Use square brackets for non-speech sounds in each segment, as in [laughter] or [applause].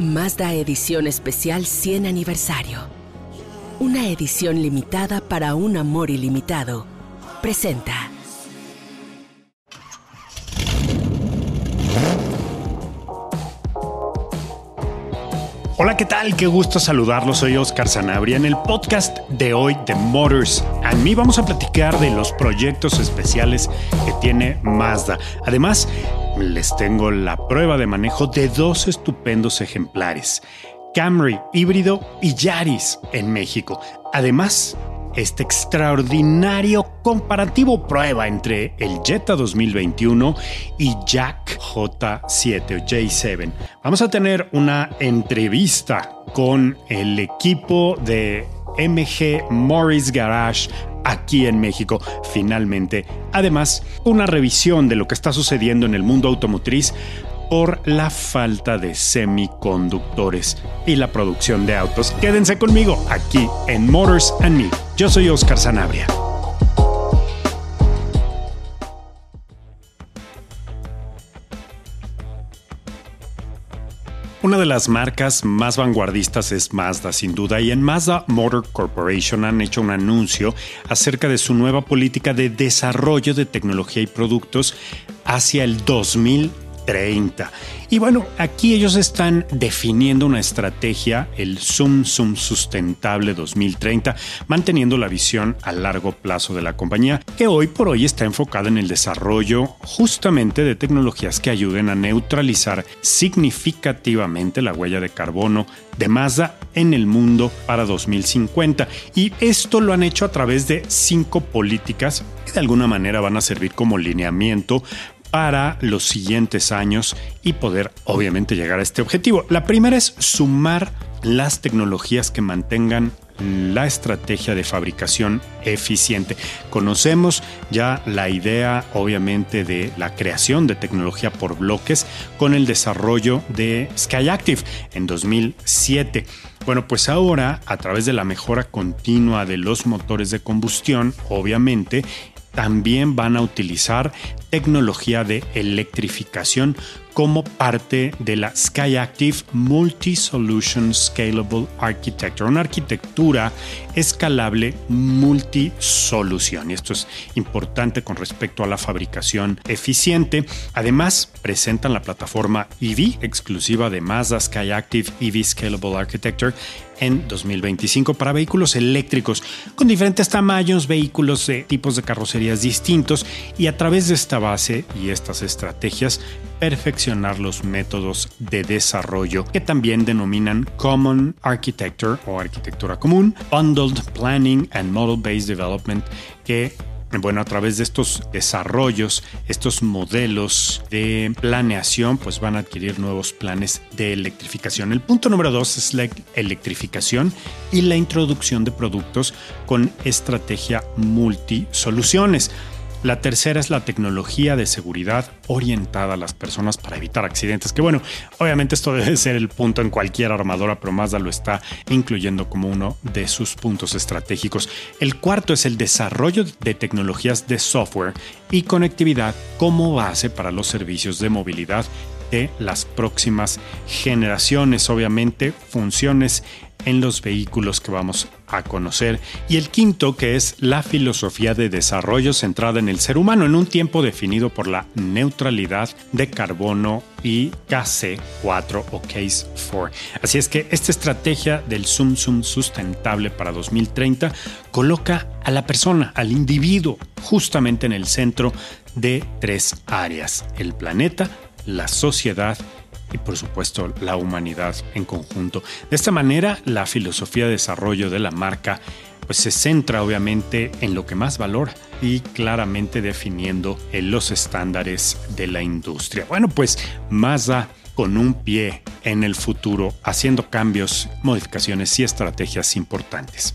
Mazda Edición Especial 100 Aniversario. Una edición limitada para un amor ilimitado. Presenta. Hola, ¿qué tal? Qué gusto saludarlos. Soy Oscar Sanabria. En el podcast de hoy de Motors and Me vamos a platicar de los proyectos especiales que tiene Mazda. Además, les tengo la prueba de manejo de dos estupendos ejemplares. Camry híbrido y Yaris en México. Además, este extraordinario comparativo prueba entre el Jetta 2021 y Jack J7 o J7. Vamos a tener una entrevista con el equipo de MG Morris Garage aquí en México, finalmente. Además, una revisión de lo que está sucediendo en el mundo automotriz por la falta de semiconductores y la producción de autos. Quédense conmigo aquí en Motors and Me. Yo soy Oscar Sanabria. Una de las marcas más vanguardistas es Mazda, sin duda, y en Mazda Motor Corporation han hecho un anuncio acerca de su nueva política de desarrollo de tecnología y productos hacia el 2030. Y bueno, aquí ellos están definiendo una estrategia, el Zoom Zoom Sustentable 2030, manteniendo la visión a largo plazo de la compañía, que hoy por hoy está enfocada en el desarrollo justamente de tecnologías que ayuden a neutralizar significativamente la huella de carbono de Mazda en el mundo para 2050. Y esto lo han hecho a través de cinco políticas que de alguna manera van a servir como lineamiento para los siguientes años y poder obviamente llegar a este objetivo. La primera es sumar las tecnologías que mantengan la estrategia de fabricación eficiente. Conocemos ya la idea obviamente de la creación de tecnología por bloques con el desarrollo de Skyactiv en 2007. Bueno, pues ahora a través de la mejora continua de los motores de combustión, obviamente, también van a utilizar tecnología de electrificación como parte de la Skyactiv Multi-Solution Scalable Architecture, una arquitectura escalable multisolución. Y esto es importante con respecto a la fabricación eficiente. Además, presentan la plataforma EV exclusiva de Mazda Skyactiv EV Scalable Architecture en 2025 para vehículos eléctricos con diferentes tamaños, vehículos de tipos de carrocerías distintos y a través de esta base y estas estrategias perfeccionar los métodos de desarrollo que también denominan Common Architecture o arquitectura común, Bundled Planning and Model Based Development que bueno, a través de estos desarrollos, estos modelos de planeación, pues van a adquirir nuevos planes de electrificación. El punto número dos es la electrificación y la introducción de productos con estrategia multisoluciones. La tercera es la tecnología de seguridad orientada a las personas para evitar accidentes. Que bueno, obviamente esto [laughs] debe ser el punto en cualquier armadora, pero Mazda lo está incluyendo como uno de sus puntos estratégicos. El cuarto es el desarrollo de tecnologías de software y conectividad como base para los servicios de movilidad las próximas generaciones. Obviamente, funciones en los vehículos que vamos a conocer. Y el quinto, que es la filosofía de desarrollo centrada en el ser humano en un tiempo definido por la neutralidad de carbono y KC4 o Case 4. Así es que esta estrategia del Zoom Zoom sustentable para 2030 coloca a la persona, al individuo, justamente en el centro de tres áreas, el planeta, la sociedad y por supuesto la humanidad en conjunto. De esta manera, la filosofía de desarrollo de la marca pues se centra obviamente en lo que más valora y claramente definiendo los estándares de la industria. Bueno, pues Mazda con un pie en el futuro, haciendo cambios, modificaciones y estrategias importantes.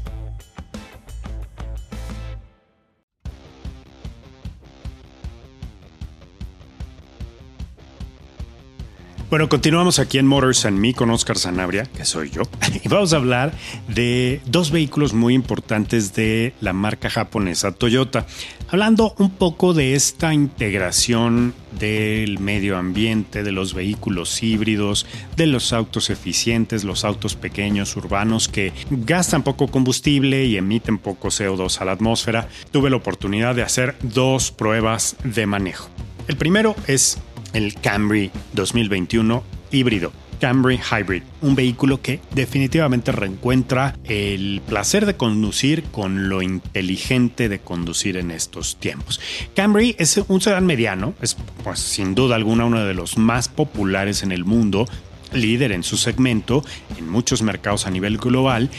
Bueno, continuamos aquí en Motors and Me con Oscar Sanabria, que soy yo, [laughs] y vamos a hablar de dos vehículos muy importantes de la marca japonesa Toyota. Hablando un poco de esta integración del medio ambiente, de los vehículos híbridos, de los autos eficientes, los autos pequeños, urbanos, que gastan poco combustible y emiten poco CO2 a la atmósfera, tuve la oportunidad de hacer dos pruebas de manejo. El primero es el Camry 2021 híbrido. Camry Hybrid, un vehículo que definitivamente reencuentra el placer de conducir con lo inteligente de conducir en estos tiempos. Camry es un sedán mediano, es pues, sin duda alguna uno de los más populares en el mundo, líder en su segmento en muchos mercados a nivel global,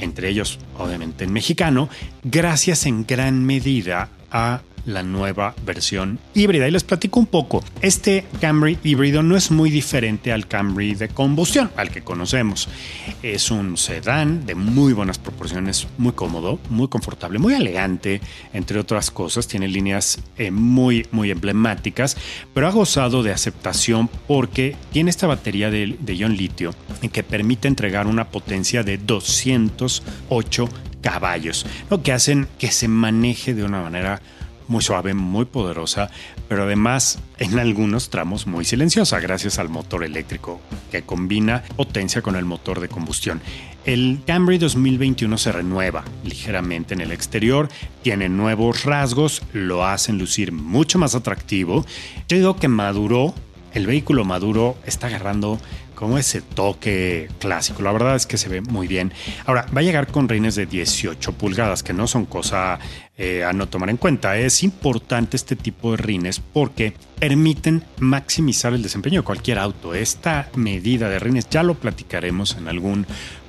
entre ellos obviamente en mexicano, gracias en gran medida a la nueva versión híbrida. Y les platico un poco. Este Camry híbrido no es muy diferente al Camry de combustión, al que conocemos. Es un sedán de muy buenas proporciones, muy cómodo, muy confortable, muy elegante, entre otras cosas. Tiene líneas eh, muy, muy emblemáticas, pero ha gozado de aceptación porque tiene esta batería de, de ion litio que permite entregar una potencia de 208 caballos, lo que hacen que se maneje de una manera muy suave, muy poderosa, pero además en algunos tramos muy silenciosa gracias al motor eléctrico que combina potencia con el motor de combustión. El Camry 2021 se renueva ligeramente en el exterior, tiene nuevos rasgos, lo hacen lucir mucho más atractivo. Yo digo que maduró, el vehículo maduro está agarrando como ese toque clásico. La verdad es que se ve muy bien. Ahora, va a llegar con rines de 18 pulgadas, que no son cosa eh, a no tomar en cuenta. Es importante este tipo de rines porque permiten maximizar el desempeño de cualquier auto. Esta medida de rines ya lo platicaremos en algún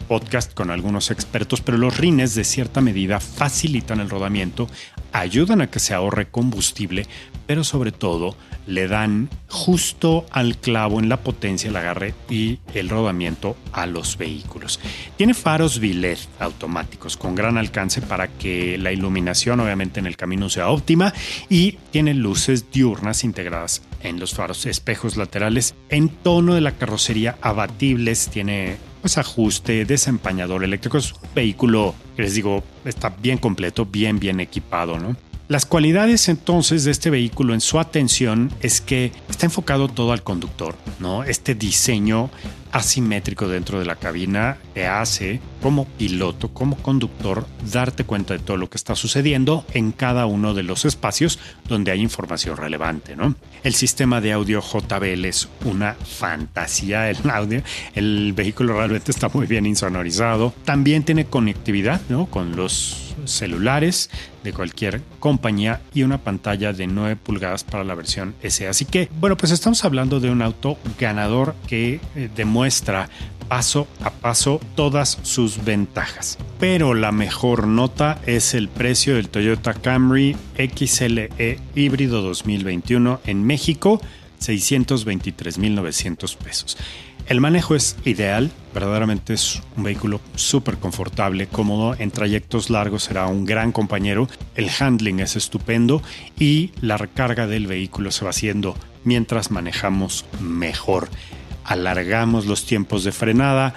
podcast con algunos expertos, pero los rines de cierta medida facilitan el rodamiento, ayudan a que se ahorre combustible, pero sobre todo le dan justo al clavo en la potencia, el agarre y el rodamiento a los vehículos. Tiene faros Villet automáticos con gran alcance para que la iluminación obviamente en el camino sea óptima y tiene luces diurnas integradas en los faros, espejos laterales en tono de la carrocería abatibles, tiene pues ajuste, desempañador eléctrico, es un vehículo les digo está bien completo, bien bien equipado, ¿no? Las cualidades entonces de este vehículo en su atención es que está enfocado todo al conductor, ¿no? Este diseño asimétrico dentro de la cabina te hace como piloto, como conductor, darte cuenta de todo lo que está sucediendo en cada uno de los espacios donde hay información relevante, ¿no? El sistema de audio JBL es una fantasía el audio, el vehículo realmente está muy bien insonorizado, también tiene conectividad, ¿no? Con los celulares de cualquier compañía y una pantalla de 9 pulgadas para la versión S. Así que, bueno, pues estamos hablando de un auto ganador que eh, demuestra paso a paso todas sus ventajas. Pero la mejor nota es el precio del Toyota Camry XLE híbrido 2021 en México, 623.900 pesos. El manejo es ideal, verdaderamente es un vehículo súper confortable, cómodo, en trayectos largos será un gran compañero, el handling es estupendo y la recarga del vehículo se va haciendo mientras manejamos mejor. Alargamos los tiempos de frenada,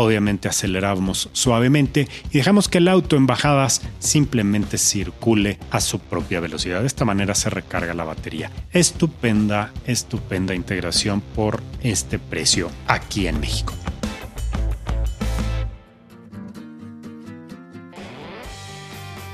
Obviamente aceleramos suavemente y dejamos que el auto en bajadas simplemente circule a su propia velocidad. De esta manera se recarga la batería. Estupenda, estupenda integración por este precio aquí en México.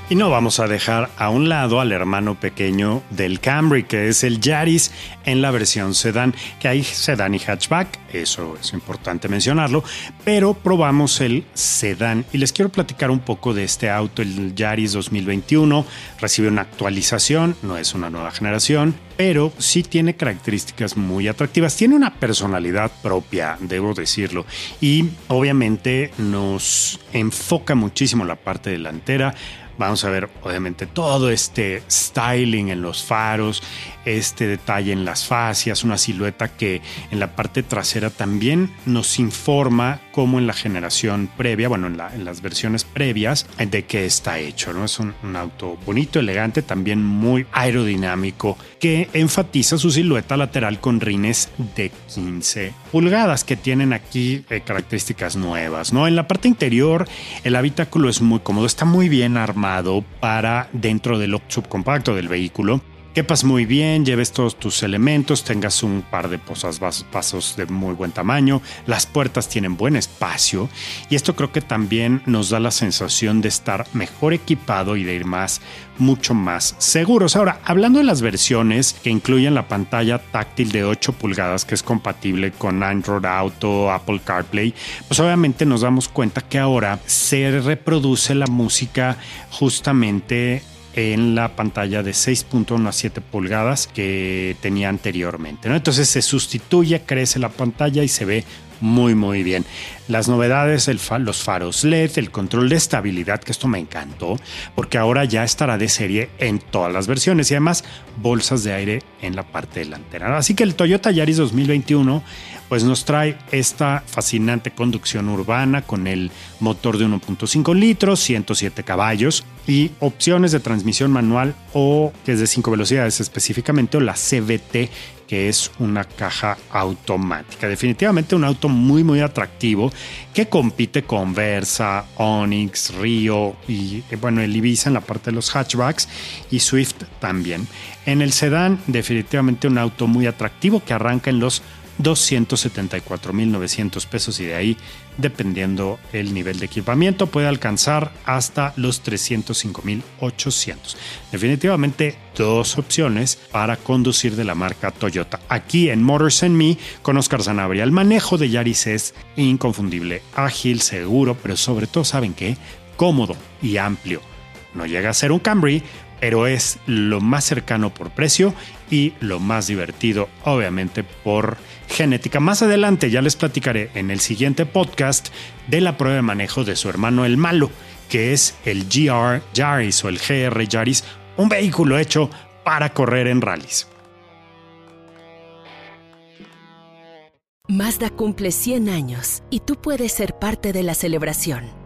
Y no vamos a dejar a un lado al hermano pequeño del Camry, que es el Yaris en la versión sedán, que hay sedán y hatchback, eso es importante mencionarlo, pero probamos el sedán. Y les quiero platicar un poco de este auto, el Yaris 2021, recibe una actualización, no es una nueva generación, pero sí tiene características muy atractivas, tiene una personalidad propia, debo decirlo, y obviamente nos enfoca muchísimo la parte delantera, Vamos a ver, obviamente, todo este styling en los faros, este detalle en las fascias, una silueta que en la parte trasera también nos informa cómo en la generación previa, bueno, en, las versiones previas, de qué está hecho. ¿no? Es un, auto bonito, elegante, también muy aerodinámico, que enfatiza su silueta lateral con rines de 15 pulgadas, que tienen aquí eh, características nuevas. ¿no? En la parte interior, el habitáculo es muy cómodo, está muy bien armado para dentro del subcompacto del vehículo quepas muy bien, lleves todos tus elementos, tengas un par de posas vasos de muy buen tamaño, las puertas tienen buen espacio y esto creo que también nos da la sensación de estar mejor equipado y de ir más, mucho más seguros. Ahora, hablando de las versiones que incluyen la pantalla táctil de 8 pulgadas que es compatible con Android Auto, Apple CarPlay, pues obviamente nos damos cuenta que ahora se reproduce la música justamente en la pantalla de 6.1 a 7 pulgadas que tenía anteriormente. ¿no? Entonces se sustituye, crece la pantalla y se ve muy muy bien. Las novedades, los faros LED, el control de estabilidad, que esto me encantó, porque ahora ya estará de serie en todas las versiones y además bolsas de aire en la parte delantera. Así que el Toyota Yaris 2021 pues nos trae esta fascinante conducción urbana con el motor de 1.5 litros, 107 caballos y opciones de transmisión manual o que es de 5 velocidades específicamente o la CVT que es una caja automática. Definitivamente un auto muy muy atractivo que compite con Versa, Onix, Rio y eh, bueno, el Ibiza en la parte de los hatchbacks y Swift también. En el sedán definitivamente un auto muy atractivo que arranca en los 274.900 pesos y de ahí, dependiendo el nivel de equipamiento, puede alcanzar hasta los 305.800. Definitivamente dos opciones para conducir de la marca Toyota. Aquí en Motors and Me con Oscar Zanabria. El manejo de Yaris es inconfundible, ágil, seguro, pero sobre todo, ¿saben qué? Cómodo y amplio. No llega a ser un Camry, pero es lo más cercano por precio y lo más divertido, obviamente, por genética. Más adelante ya les platicaré en el siguiente podcast de la prueba de manejo de su hermano el malo, que es el GR Yaris o el GR Yaris, un vehículo hecho para correr en rallies. Mazda cumple 100 años y tú puedes ser parte de la celebración.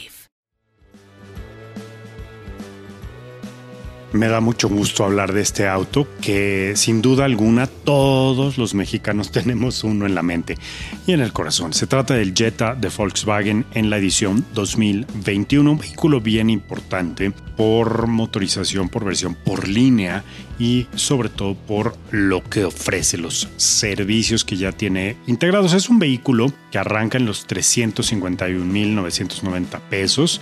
Me da mucho gusto hablar de este auto que sin duda alguna todos los mexicanos [laughs] tenemos uno en la mente y en el corazón. Se trata del Jetta de Volkswagen en la edición 2021, un vehículo bien importante por motorización, por versión, por línea y sobre todo por lo que ofrece, los servicios que ya tiene integrados. Es un vehículo que arranca en los 351.990 pesos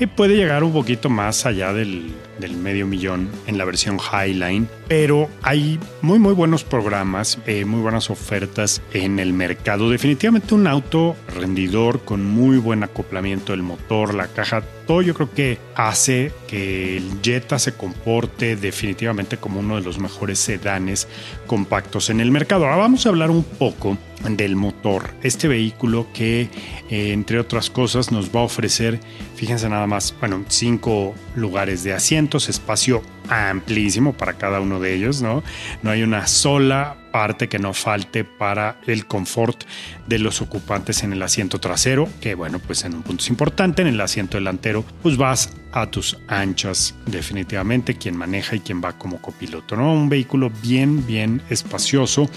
y puede llegar un poquito más allá del, medio millón en la versión Highline, pero hay muy muy buenos programas, eh, muy buenas ofertas en el mercado. Definitivamente un auto rendidor con muy buen acoplamiento del motor, la caja todo yo creo que hace que el Jetta se comporte definitivamente como uno de los mejores sedanes compactos en el mercado. Ahora vamos a hablar un poco del motor. Este vehículo que, eh, entre otras cosas, nos va a ofrecer, fíjense nada más, bueno, cinco lugares de asientos, espacio amplísimo para cada uno de ellos, ¿no? No hay una sola parte que no falte para el confort de los ocupantes en el asiento trasero, que bueno, pues en un punto es importante, en el asiento delantero, pues vas a tus anchas definitivamente, quien maneja y quien va como copiloto, ¿no? Un vehículo bien, bien espacioso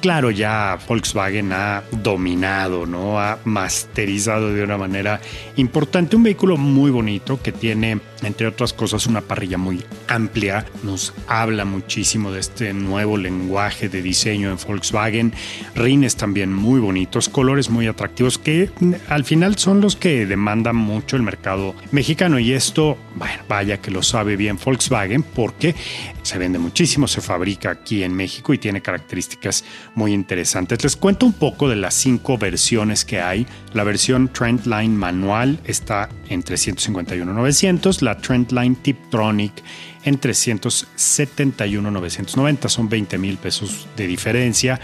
claro, ya Volkswagen ha dominado, ¿no? Ha masterizado de una manera importante un vehículo muy bonito que tiene, entre otras cosas, una parrilla muy amplia. Nos habla muchísimo de este nuevo lenguaje de diseño en Volkswagen. Rines también muy bonitos, colores muy atractivos que al final son los que demandan mucho el mercado mexicano. Y esto, bueno, vaya que lo sabe bien Volkswagen porque se vende muchísimo, se fabrica aquí en México y tiene características muy interesantes. Les cuento un poco de las cinco versiones que hay. La versión Trendline manual está en 351.900, la Trendline Tiptronic en 371.990, son 20 mil pesos de diferencia.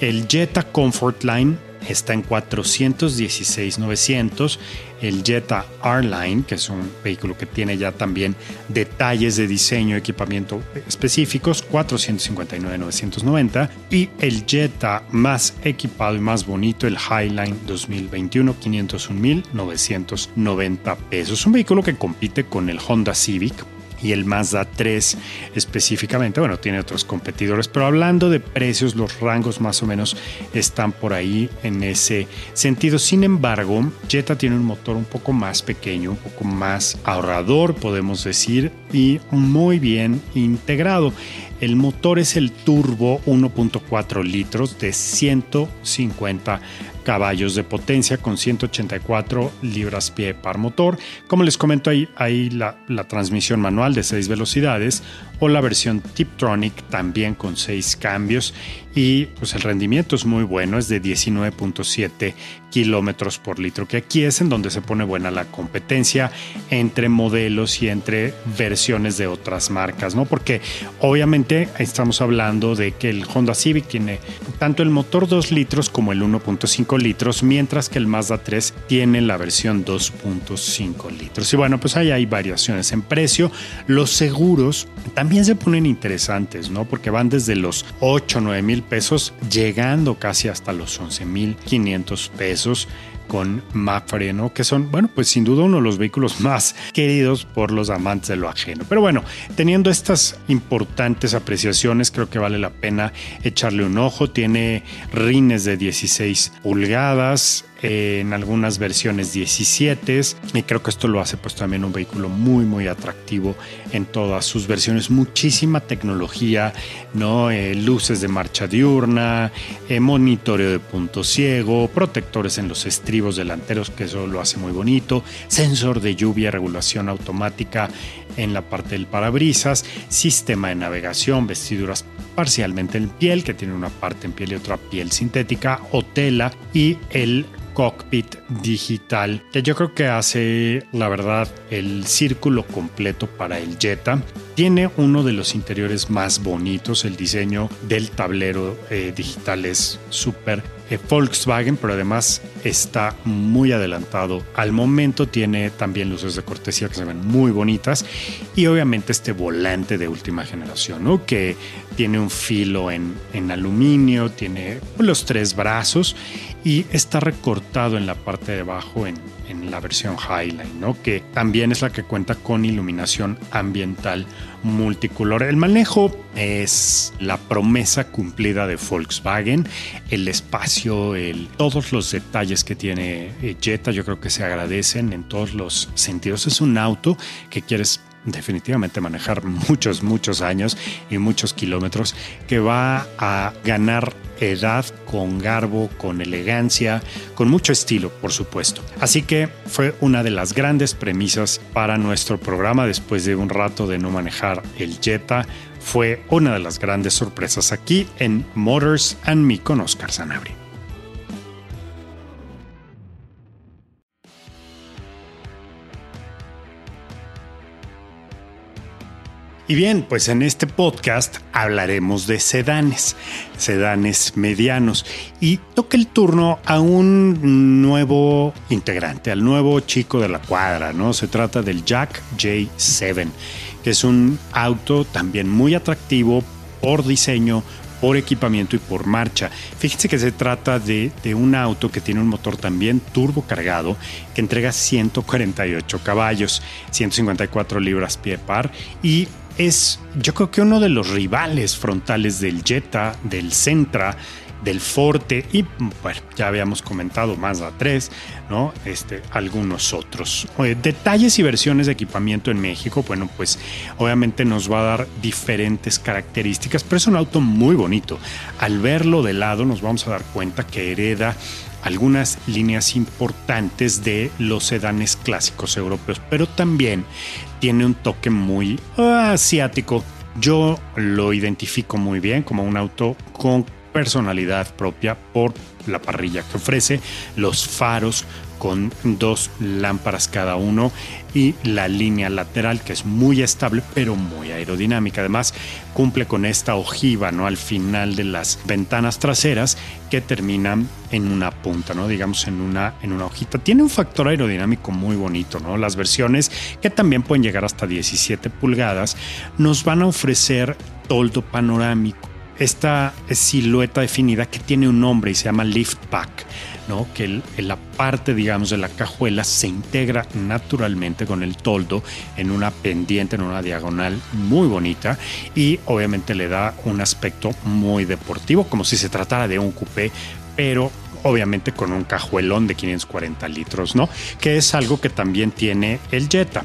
El Jetta Comfort Line está en 416.900 el Jetta R-Line, que es un vehículo que tiene ya también detalles de diseño equipamiento específicos, 459.990. Y el Jetta más equipado y más bonito, el Highline 2021, 501.990 pesos. Un vehículo que compite con el Honda Civic y el Mazda 3 específicamente. Bueno, tiene otros competidores, pero hablando de precios, los rangos más o menos están por ahí en ese sentido. Sin embargo, Jetta tiene un motor un poco más pequeño, un poco más ahorrador, podemos decir, y muy bien integrado. El motor es el turbo 1.4 litros de 150 caballos de potencia con 184 libras pie par motor. Como les comento, hay la, la, transmisión manual de 6 velocidades o la versión Tiptronic también con 6 cambios y pues el rendimiento es muy bueno, es de 19.7 kilómetros por litro, que aquí es en donde se pone buena la competencia entre modelos y entre versiones de otras marcas, ¿no? Porque obviamente estamos hablando de que el Honda Civic tiene tanto el motor 2 litros como el 1.5 litros, mientras que el Mazda 3 tiene la versión 2.5 litros. Y bueno, pues ahí hay variaciones en precio. Los seguros también se ponen interesantes, ¿no? Porque van desde los 8, 9 mil pesos, llegando casi hasta los 11 mil 500 pesos con Mafre, ¿no? Que son, bueno, pues sin duda uno de los vehículos más queridos por los amantes de lo ajeno. Pero bueno, teniendo estas importantes apreciaciones, creo que vale la pena echarle un ojo. Tiene rines de 16 pulgadas, en algunas versiones 17 y creo que esto lo hace pues también un vehículo muy muy atractivo en todas sus versiones. Muchísima tecnología no eh, luces de marcha diurna eh, monitoreo de punto ciego protectores en los estribos delanteros que eso lo hace muy bonito sensor de lluvia regulación automática en la parte del parabrisas sistema de navegación vestiduras parcialmente en piel que tiene una parte en piel y otra piel sintética o tela y el cockpit digital que yo creo que hace la verdad el círculo completo para el Jetta. Tiene uno de los interiores más bonitos, el diseño del tablero eh, digital es súper Volkswagen, pero además está muy adelantado. Al momento tiene también luces de cortesía que se ven muy bonitas y obviamente este volante de última generación, ¿no? que tiene un filo en, en aluminio, tiene los tres brazos y está recortado en la parte de abajo en, en la versión Highline, ¿no? que también es la que cuenta con iluminación ambiental multicolor. El manejo es la promesa cumplida de Volkswagen, el espacio, el, todos los detalles que tiene eh, Jetta yo creo que se agradecen en todos los sentidos. Es un auto que quieres definitivamente manejar muchos, muchos años y muchos kilómetros, que va a ganar edad con garbo, con elegancia, con mucho estilo, por supuesto. Así que fue una de las grandes premisas para nuestro programa después de un rato de no manejar el Jetta. Fue una de las grandes sorpresas aquí en Motors and Me con Oscar Sanabria. Y bien, pues en este podcast hablaremos de sedanes, sedanes medianos. Y toca el turno a un nuevo integrante, al nuevo chico de la cuadra, ¿no? Se trata del Jack J7, que es un auto también muy atractivo por diseño, por equipamiento y por marcha. Fíjense que se trata de, de, un auto que tiene un motor también turbo cargado que entrega 148 caballos, 154 libras pie par y es yo creo que uno de los rivales frontales del Jetta, del Sentra, del Forte y bueno, ya habíamos comentado Mazda 3, ¿no? Este, algunos otros. detalles y versiones de equipamiento en México, bueno, pues obviamente nos va a dar diferentes características, pero es un auto muy bonito. Al verlo de lado nos vamos a dar cuenta que hereda algunas líneas importantes de los sedanes clásicos europeos, pero también tiene un toque muy asiático. Yo lo identifico muy bien como un auto con personalidad propia por la parrilla que ofrece, los faros con dos lámparas cada uno y la línea lateral que es muy estable pero muy aerodinámica. Además cumple con esta ojiva ¿no? al final de las ventanas traseras que terminan en una punta, ¿no? digamos en una, en una hojita. Tiene un factor aerodinámico muy bonito. ¿no? Las versiones que también pueden llegar hasta 17 pulgadas nos van a ofrecer toldo panorámico esta silueta definida que tiene un nombre y se llama lift back, ¿no? que la parte, digamos, de la cajuela se integra naturalmente con el toldo en una pendiente, en una diagonal muy bonita y obviamente le da un aspecto muy deportivo, como si se tratara de un coupé, pero obviamente con un cajuelón de 540 litros, ¿no? Que es algo que también tiene el Jetta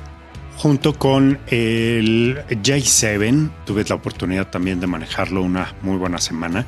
junto con el J7. Tuve la oportunidad también de manejarlo una muy buena semana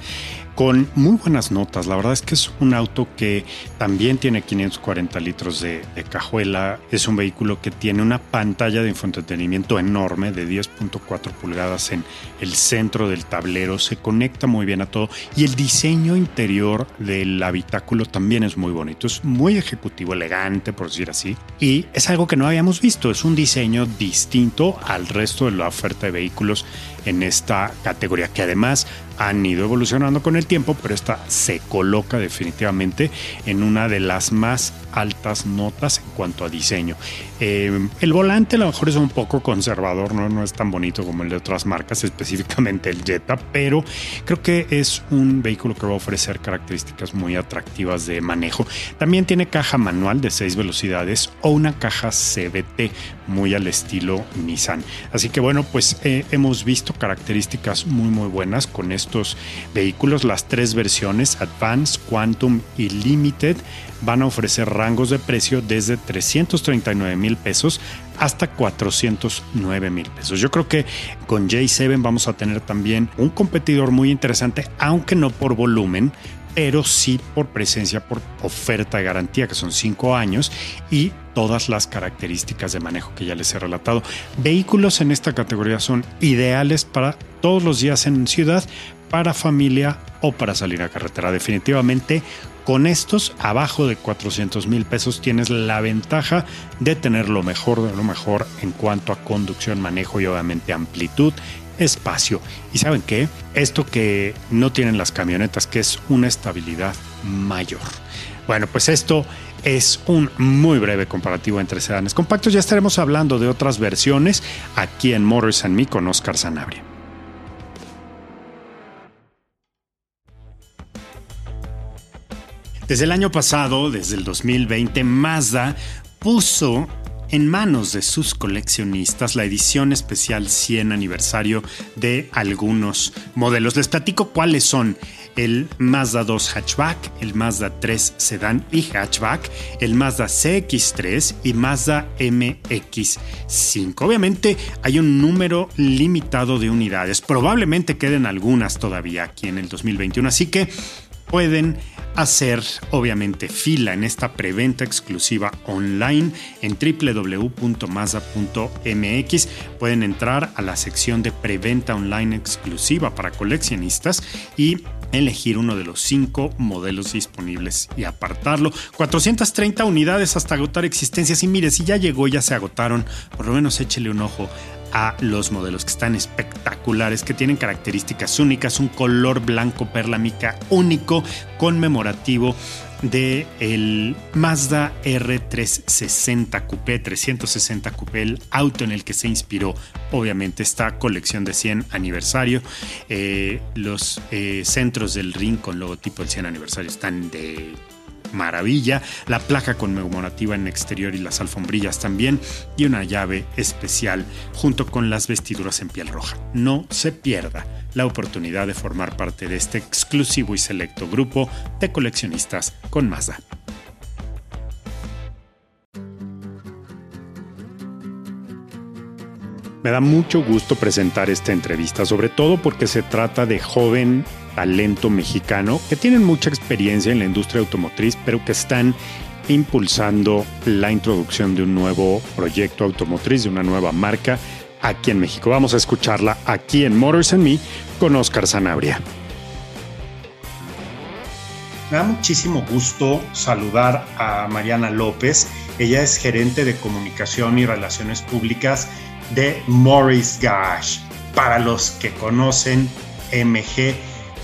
con muy buenas notas. La verdad es que es un auto que también tiene 540 litros de, cajuela. Es un vehículo que tiene una pantalla de infoentretenimiento enorme de 10.4 pulgadas en el centro del tablero. Se conecta muy bien a todo y el diseño interior del habitáculo también es muy bonito. Es muy ejecutivo, elegante, por decir así. Y es algo que no habíamos visto. Es un diseño distinto al resto de la oferta de vehículos en esta categoría, que además han ido evolucionando con el tiempo, pero esta se coloca definitivamente en una de las más altas notas en cuanto a diseño. Eh, el volante a lo mejor es un poco conservador, ¿no? no es tan bonito como el de otras marcas, [laughs] específicamente el Jetta, pero creo que es un vehículo que va a ofrecer características muy atractivas de manejo. También tiene caja manual de 6 velocidades o una caja CBT muy al estilo Nissan. Así que bueno, pues eh, hemos visto características muy muy buenas con estos vehículos. Las tres versiones, Advance, Quantum y Limited, van a ofrecer rangos de precio desde 339 mil pesos hasta 409 mil pesos. Yo creo que con J7 vamos a tener también un competidor muy interesante, aunque no por volumen, pero sí por presencia, por oferta de garantía, que son cinco años, y todas las características de manejo que ya les he relatado. Vehículos en esta categoría son ideales para todos los días en ciudad, para familia o para salir a carretera. Definitivamente con estos abajo de 400 mil pesos tienes la ventaja de tener lo mejor de lo mejor en cuanto a conducción, manejo y obviamente amplitud espacio. ¿Y saben qué? Esto que no tienen las camionetas, que es una estabilidad mayor. Bueno, pues esto es un muy breve comparativo entre sedanes compactos. Ya estaremos hablando de otras versiones aquí en Motors and Me con Oscar Sanabria. Desde el año pasado, desde el 2020, Mazda puso en manos de sus coleccionistas la edición especial 100 aniversario de algunos modelos. Les platico cuáles son el Mazda 2 hatchback, el Mazda 3 sedán y hatchback, el Mazda CX3 y Mazda MX5. Obviamente hay un número limitado de unidades, probablemente queden algunas todavía aquí en el 2021, así que pueden hacer obviamente fila en esta preventa exclusiva online en www.mazda.mx. Pueden entrar a la sección de preventa online exclusiva para coleccionistas y elegir uno de los cinco modelos disponibles y apartarlo. 430 unidades hasta agotar existencias. Y mire, si ya llegó, ya se agotaron, por lo menos échele un ojo a los modelos que están espectaculares, que tienen características únicas, un color blanco perla mica único, conmemorativo de el Mazda R360 Coupé, 360 Coupé, el auto en el que se inspiró obviamente esta colección de 100 aniversario. Eh, los eh, centros del ring con logotipo del 100 aniversario están de maravilla, la placa conmemorativa en exterior y las alfombrillas también, y una llave especial junto con las vestiduras en piel roja. No se pierda la oportunidad de formar parte de este exclusivo y selecto grupo de coleccionistas con Mazda. Me da mucho gusto presentar esta entrevista, sobre todo porque se trata de joven talento mexicano que tienen mucha experiencia en la industria automotriz, pero que están impulsando la introducción de un nuevo proyecto automotriz, de una nueva marca aquí en México. Vamos a escucharla aquí en Motors and Me con Oscar Sanabria. Me da muchísimo gusto saludar a Mariana López. Ella es gerente de comunicación y relaciones públicas de Morris Garage. Para los que conocen MG,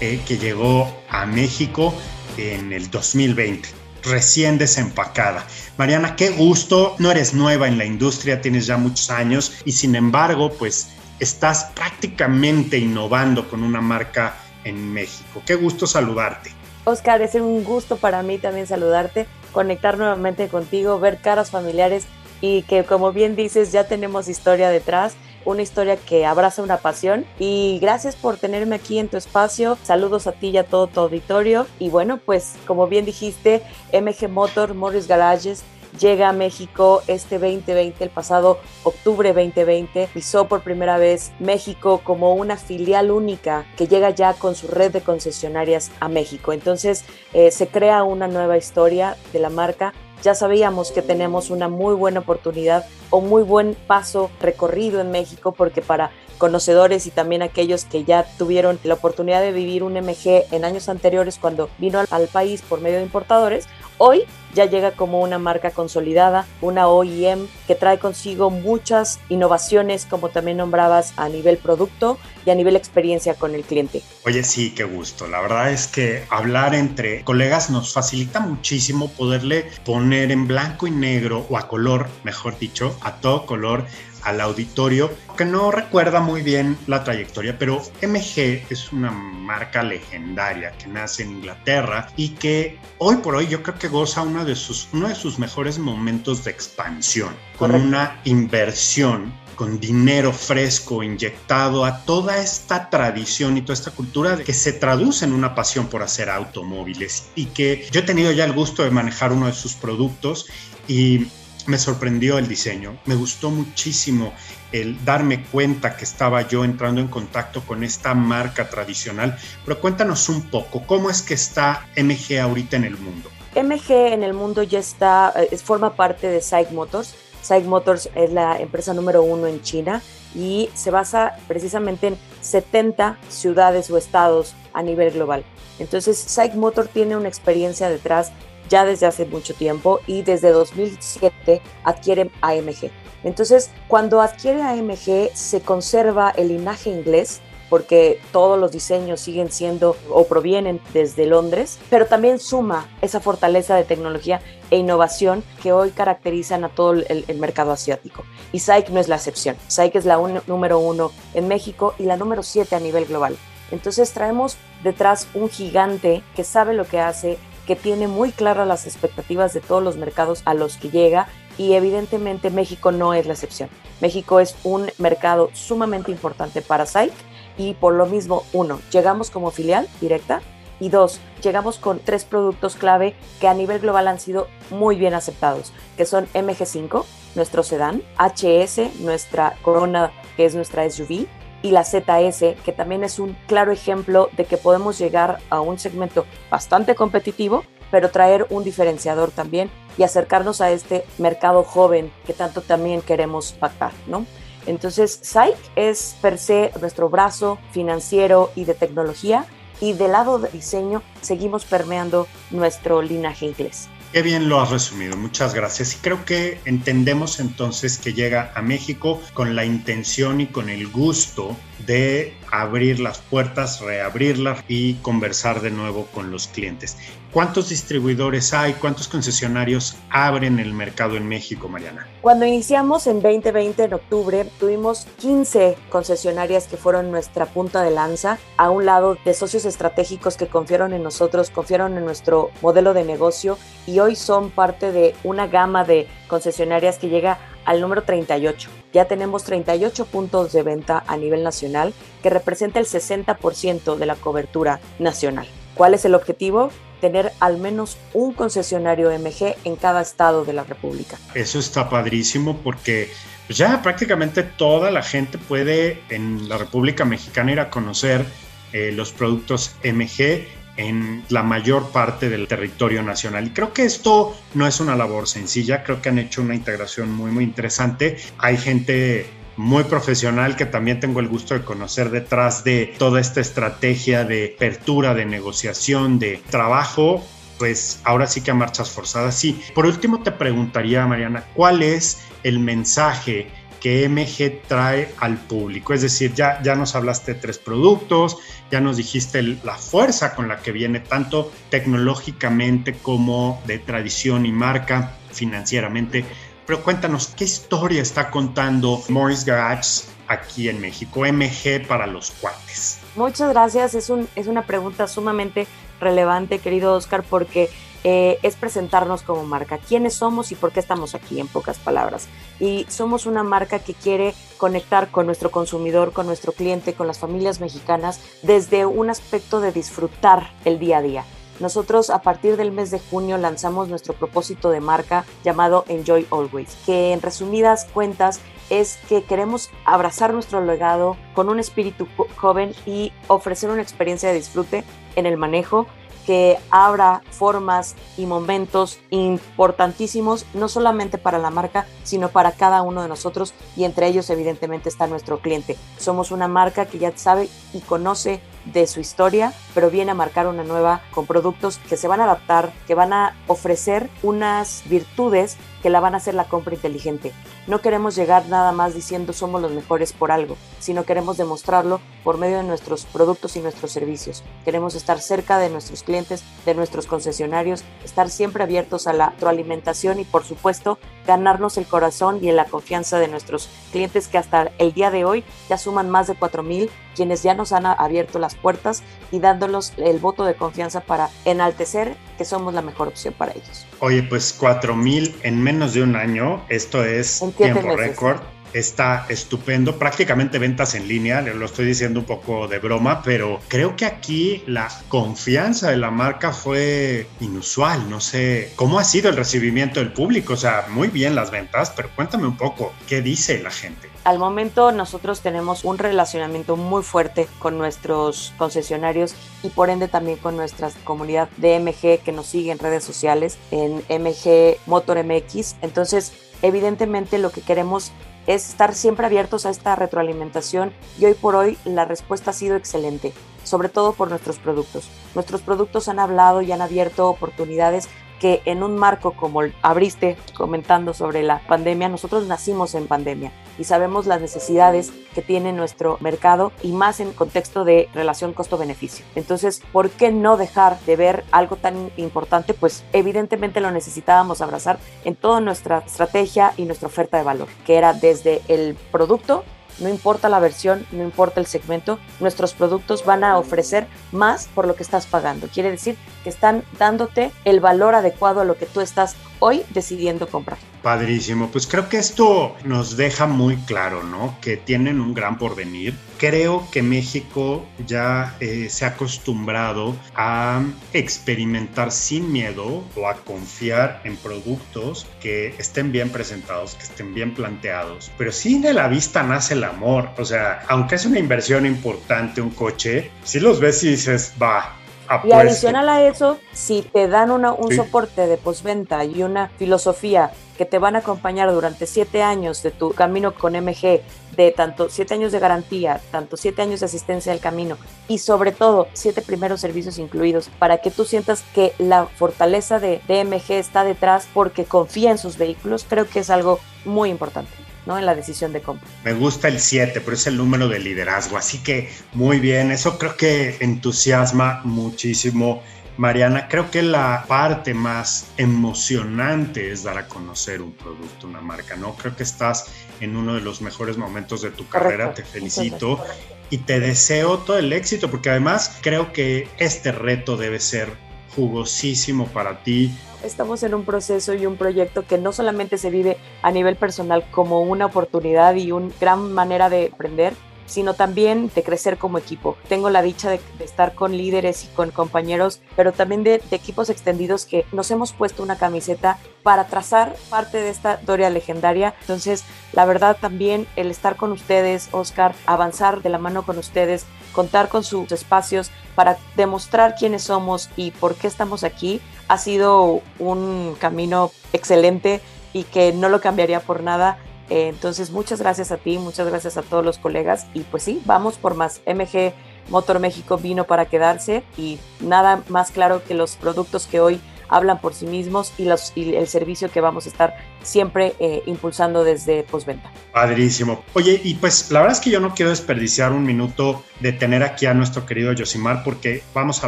eh, que llegó a México en el 2020, recién desempacada. Mariana, qué gusto, no eres nueva en la industria, tienes ya muchos años y sin embargo, pues estás prácticamente innovando con una marca en México. Qué gusto saludarte. Oscar, es un gusto para mí también saludarte, conectar nuevamente contigo, ver caras familiares y que como bien dices ya tenemos historia detrás una historia que abraza una pasión. Y gracias por tenerme aquí en tu espacio. Saludos a ti y a todo tu auditorio. Y bueno, pues como bien dijiste, MG Motor, Morris Garages llega a México este 2020, el pasado octubre 2020, pisó por primera vez México como una filial única que llega ya con su red de concesionarias a México. Entonces eh, se crea una nueva historia de la marca ya sabíamos que tenemos una muy buena oportunidad o muy buen paso recorrido en México porque para conocedores y también aquellos que ya tuvieron la oportunidad de vivir un MG en años anteriores cuando vino al país por medio de importadores, hoy ya llega como una marca consolidada, una OEM que trae consigo muchas innovaciones, como también nombrabas, a nivel producto y a nivel experiencia con el cliente. Oye, sí, qué gusto. La verdad es que hablar entre colegas nos facilita muchísimo poderle poner en blanco y negro, o a color, mejor dicho, a todo color, al auditorio que no recuerda muy bien la trayectoria, pero MG es una marca legendaria que nace en Inglaterra y que hoy por hoy yo creo que goza uno de sus, uno de sus mejores momentos de expansión, con una inversión con dinero fresco inyectado a toda esta tradición y toda esta cultura que se traduce en una pasión por hacer automóviles y que yo he tenido ya el gusto de manejar uno de sus productos y me sorprendió el diseño, me gustó muchísimo el darme cuenta que estaba yo entrando en contacto con esta marca tradicional, pero cuéntanos un poco, ¿cómo es que está MG ahorita en el mundo? MG en el mundo ya está, eh, forma parte de SAIC Motors. SAIC Motors es la empresa número uno en China y se basa precisamente en 70 ciudades o estados a nivel global. Entonces, SAIC Motor tiene una experiencia detrás ya desde hace mucho tiempo y desde 2007 adquiere AMG. Entonces, cuando adquiere AMG, se conserva el linaje inglés porque todos los diseños siguen siendo o provienen desde Londres, pero también suma esa fortaleza de tecnología e innovación que hoy caracterizan a todo el, mercado asiático. Y SAIC no es la excepción. SAIC es la número uno en México y la número siete a nivel global. Entonces traemos detrás un gigante que sabe lo que hace, que tiene muy claras las expectativas de todos los mercados a los que llega y evidentemente México no es la excepción. México es un mercado sumamente importante para SAIC y por lo mismo, uno, llegamos como filial directa y dos, llegamos con tres productos clave que a nivel global han sido muy bien aceptados, que son MG5, nuestro sedán, HS, nuestra Corona, que es nuestra SUV, y la ZS, que también es un claro ejemplo de que podemos llegar a un segmento bastante competitivo, pero traer un diferenciador también y acercarnos a este mercado joven que tanto también queremos pactar, ¿no? Entonces, SAIC es per se nuestro brazo financiero y de tecnología y del lado de diseño seguimos permeando nuestro linaje inglés. Qué bien lo has resumido, muchas gracias. Y creo que entendemos entonces que llega a México con la intención y con el gusto de abrir las puertas, reabrirlas y conversar de nuevo con los clientes. ¿Cuántos distribuidores hay? ¿Cuántos concesionarios abren el mercado en México, Mariana? Cuando iniciamos en 2020, en octubre, tuvimos 15 concesionarias que fueron nuestra punta de lanza, a un lado de socios estratégicos que confiaron en nosotros, confiaron en nuestro modelo de negocio y hoy son parte de una gama de concesionarias que llega al número 38. Ya tenemos 38 puntos de venta a nivel nacional, que representa el 60% de la cobertura nacional. ¿Cuál es el objetivo? Tener al menos un concesionario MG en cada estado de la República. Eso está padrísimo porque ya prácticamente toda la gente puede en la República Mexicana ir a conocer eh, los productos MG en la mayor parte del territorio nacional. Y creo que esto no es una labor sencilla, creo que han hecho una integración muy, muy interesante. Hay gente muy profesional que también tengo el gusto de conocer detrás de toda esta estrategia de apertura, de negociación, de trabajo, pues ahora sí que a marchas forzadas. Sí, por último te preguntaría, Mariana, ¿cuál es el mensaje que MG trae al público? Es decir, ya, ya nos hablaste de tres productos, ya nos dijiste la fuerza con la que viene tanto tecnológicamente como de tradición y marca financieramente. Pero cuéntanos, ¿qué historia está contando Morris Garage aquí en México? MG para los cuates. Muchas gracias. Es, un, es una pregunta sumamente relevante, querido Oscar, porque eh, es presentarnos como marca. ¿Quiénes somos y por qué estamos aquí, en pocas palabras? Y somos una marca que quiere conectar con nuestro consumidor, con nuestro cliente, con las familias mexicanas, desde un aspecto de disfrutar el día a día. Nosotros a partir del mes de junio lanzamos nuestro propósito de marca llamado Enjoy Always, que en resumidas cuentas es que queremos abrazar nuestro legado con un espíritu joven y ofrecer una experiencia de disfrute en el manejo que abra formas y momentos importantísimos, no solamente para la marca, sino para cada uno de nosotros y entre ellos evidentemente está nuestro cliente. Somos una marca que ya sabe y conoce de su historia, pero viene a marcar una nueva con productos que se van a adaptar, que van a ofrecer unas virtudes que la van a hacer la compra inteligente. No queremos llegar nada más diciendo somos los mejores por algo, sino queremos demostrarlo por medio de nuestros productos y nuestros servicios. Queremos estar cerca de nuestros clientes, de nuestros concesionarios, estar siempre abiertos a la retroalimentación y por supuesto ganarnos el corazón y la confianza de nuestros clientes que hasta el día de hoy ya suman más de 4.000 quienes ya nos han abierto las puertas y dándolos el voto de confianza para enaltecer que somos la mejor opción para ellos. Oye, pues 4.000 en menos de un año, esto es tiempo récord está estupendo. Prácticamente ventas en línea, lo estoy diciendo un poco de broma, pero creo que aquí la confianza de la marca fue inusual. No sé cómo ha sido el recibimiento del público. O sea, muy bien las ventas, pero cuéntame un poco, ¿qué dice la gente? Al momento nosotros tenemos un relacionamiento muy fuerte con nuestros concesionarios y por ende también con nuestra comunidad de MG que nos sigue en redes sociales, en MG Motor MX. Entonces, evidentemente lo que queremos es estar siempre abiertos a esta retroalimentación y hoy por hoy la respuesta ha sido excelente, sobre todo por nuestros productos. Nuestros productos han hablado y han abierto oportunidades que en un marco como abriste comentando sobre la pandemia, nosotros nacimos en pandemia y sabemos las necesidades que tiene nuestro mercado y más en contexto de relación costo-beneficio. Entonces, ¿por qué no dejar de ver algo tan importante? Pues evidentemente lo necesitábamos abrazar en toda nuestra estrategia y nuestra oferta de valor, que era desde el producto no importa la versión, no importa el segmento, nuestros productos van a ofrecer más por lo que estás pagando. Quiere decir que están dándote el valor adecuado a lo que tú estás hoy decidiendo comprar. Padrísimo, pues creo que esto nos deja muy claro, ¿no? Que tienen un gran porvenir. Creo que México ya eh, se ha acostumbrado a experimentar sin miedo o a confiar en productos que estén bien presentados, que estén bien planteados. Pero sí de la vista nace el amor. O sea, aunque es una inversión importante un coche, si los ves y dices, va, y adicional a eso, si te dan un soporte de postventa y una filosofía que te van a acompañar durante siete años de tu camino con MG, de tanto siete años de garantía, tanto siete años de asistencia al camino y sobre todo siete primeros servicios incluidos para que tú sientas que la fortaleza de, de MG está detrás porque confía en sus vehículos, creo que es algo muy importante. ¿no? en la decisión de compra. Me gusta el 7, pero es el número de liderazgo, así que muy bien, eso creo que entusiasma muchísimo Mariana, creo que la parte más emocionante es dar a conocer un producto, una marca, ¿no? Creo que estás en uno de los mejores momentos de tu carrera, te felicito y te deseo todo el éxito, porque además creo que este reto debe ser jugosísimo para ti. Estamos en un proceso y un proyecto que no solamente se vive a nivel personal como una oportunidad y una gran manera de aprender, sino también de crecer como equipo. Tengo la dicha de, estar con líderes y con compañeros, pero también de, equipos extendidos que nos hemos puesto una camiseta para trazar parte de esta historia legendaria. Entonces, la verdad también el estar con ustedes, Oscar, avanzar de la mano con ustedes, contar con sus espacios para demostrar quiénes somos y por qué estamos aquí, ha sido un camino excelente y que no lo cambiaría por nada entonces, muchas gracias a ti, muchas gracias a todos los colegas y pues sí, vamos por más. MG Motor México vino para quedarse y nada más claro que los productos que hoy hablan por sí mismos y, los, y el servicio que vamos a estar siempre eh, impulsando desde postventa. Padrísimo. Oye, y pues la verdad es que yo no quiero desperdiciar un minuto de tener aquí a nuestro querido Yosimar porque vamos a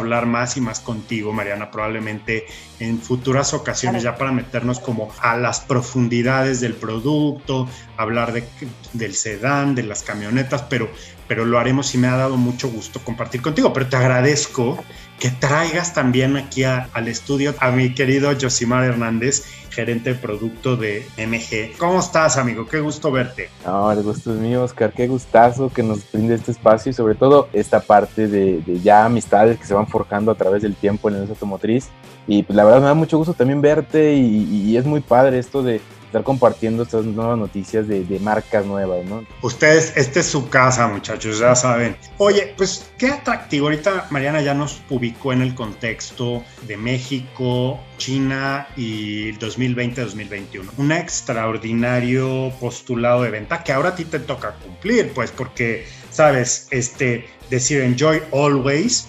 hablar más y más contigo, Mariana, probablemente en futuras ocasiones ya para meternos como a las profundidades del producto, hablar de, del sedán, de las camionetas, pero, pero lo haremos y me ha dado mucho gusto compartir contigo. Pero te agradezco que traigas también aquí al estudio a mi querido Josimar Hernández, gerente de producto de MG. ¿Cómo estás, amigo? Qué gusto verte. No, el gusto es mío, Oscar. Qué gustazo que nos brinde este espacio y sobre todo esta parte de, ya amistades que se van forjando a través del tiempo en el automotriz. Y pues la verdad me da mucho gusto también verte y es muy padre esto de estar compartiendo estas nuevas noticias de, marcas nuevas, ¿no? Ustedes, esta es su casa, muchachos, ya saben. Oye, pues qué atractivo. Ahorita Mariana ya nos ubicó en el contexto de México, China y 2020-2021. Un extraordinario postulado de venta que ahora a ti te toca cumplir, pues porque, sabes, este, decir enjoy always